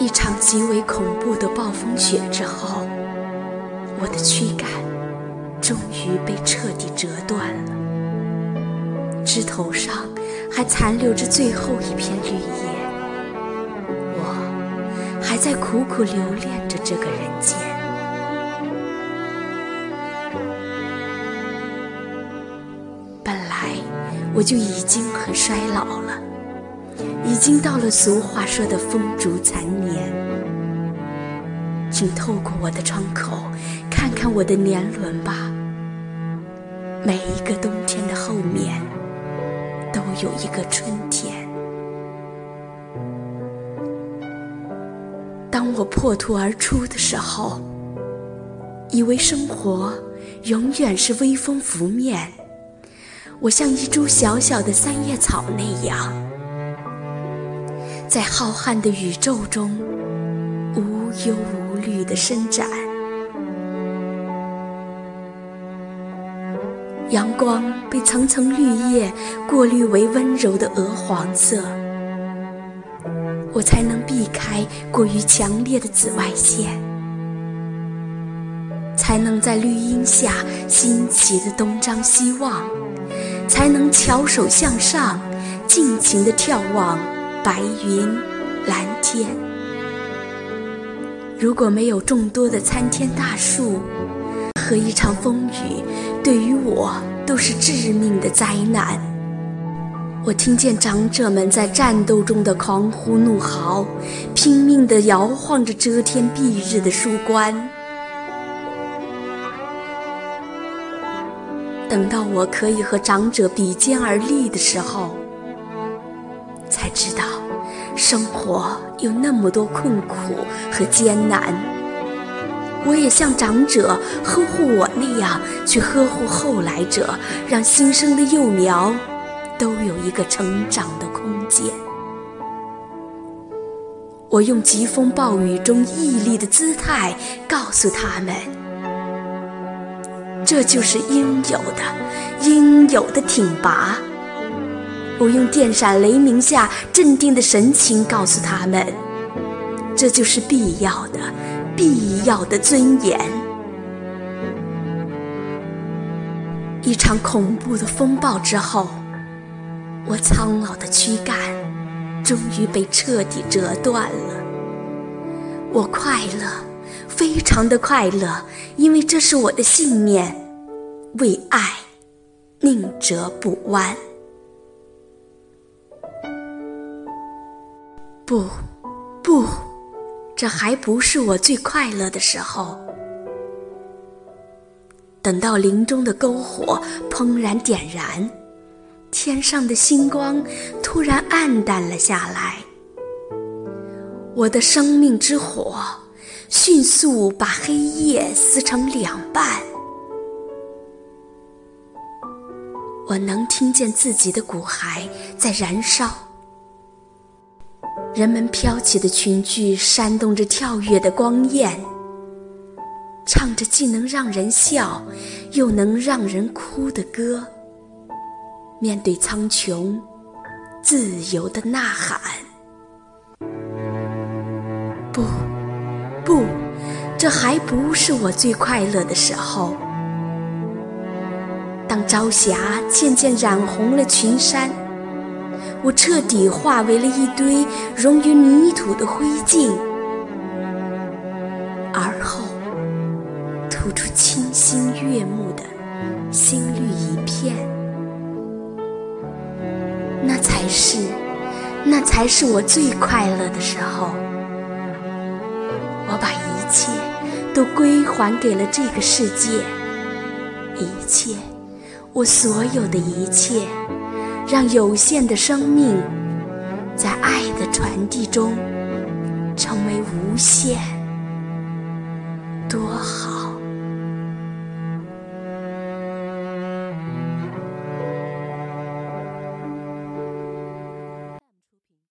一场极为恐怖的暴风雪之后，我的躯干终于被彻底折断了，枝头上还残留着最后一片绿叶。我还在苦苦留恋着这个人间。本来我就已经很衰老了。已经到了俗话说的风烛残年，请透过我的窗口看看我的年轮吧。每一个冬天的后面，都有一个春天。当我破土而出的时候，以为生活永远是微风拂面，我像一株小小的三叶草那样。在浩瀚的宇宙中，无忧无虑地伸展。阳光被层层绿叶过滤为温柔的鹅黄色，我才能避开过于强烈的紫外线，才能在绿荫下新奇的东张西望，才能翘首向上，尽情地眺望。白云，蓝天。如果没有众多的参天大树和一场风雨，对于我都是致命的灾难。我听见长者们在战斗中的狂呼怒嚎，拼命地摇晃着遮天蔽日的树冠。等到我可以和长者比肩而立的时候，知道，生活有那么多困苦和艰难。我也像长者呵护我那样去呵护后来者，让新生的幼苗都有一个成长的空间。我用疾风暴雨中屹立的姿态告诉他们：这就是应有的，应有的挺拔。我用电闪雷鸣下镇定的神情告诉他们：“这就是必要的，必要的尊严。”一场恐怖的风暴之后，我苍老的躯干终于被彻底折断了。我快乐，非常的快乐，因为这是我的信念：为爱，宁折不弯。不，不，这还不是我最快乐的时候。等到林中的篝火怦然点燃，天上的星光突然暗淡了下来，我的生命之火迅速把黑夜撕成两半，我能听见自己的骨骸在燃烧。人们飘起的裙裾扇动着跳跃的光焰，唱着既能让人笑，又能让人哭的歌。面对苍穹，自由的呐喊。不，不，这还不是我最快乐的时候。当朝霞渐渐染红了群山。我彻底化为了一堆溶于泥土的灰烬，而后吐出清新悦目的新绿一片。那才是，那才是我最快乐的时候。我把一切都归还给了这个世界，一切，我所有的一切。让有限的生命在爱的传递中成为无限，多好。